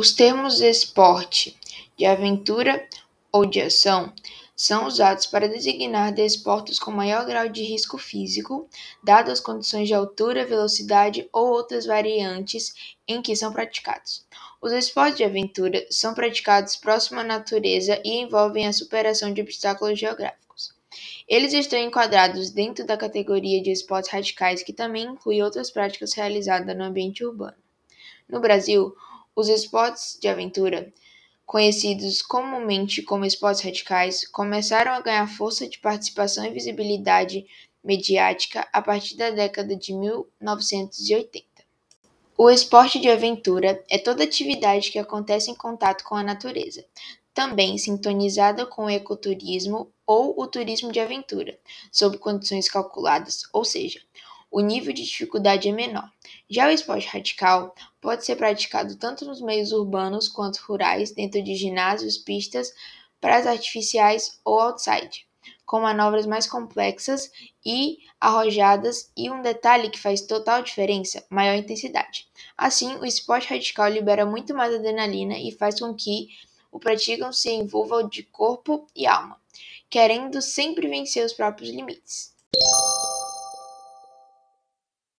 Os termos esporte, de aventura ou de ação são usados para designar desportos com maior grau de risco físico, dado as condições de altura, velocidade ou outras variantes em que são praticados. Os esportes de aventura são praticados próximo à natureza e envolvem a superação de obstáculos geográficos. Eles estão enquadrados dentro da categoria de esportes radicais, que também inclui outras práticas realizadas no ambiente urbano. No Brasil, os esportes de aventura, conhecidos comumente como esportes radicais, começaram a ganhar força de participação e visibilidade mediática a partir da década de 1980. O esporte de aventura é toda atividade que acontece em contato com a natureza, também sintonizada com o ecoturismo ou o turismo de aventura, sob condições calculadas, ou seja, o nível de dificuldade é menor. Já o esporte radical pode ser praticado tanto nos meios urbanos quanto rurais, dentro de ginásios, pistas, praias artificiais ou outside, com manobras mais complexas e arrojadas e um detalhe que faz total diferença, maior intensidade. Assim, o esporte radical libera muito mais adrenalina e faz com que o praticam se envolva de corpo e alma, querendo sempre vencer os próprios limites.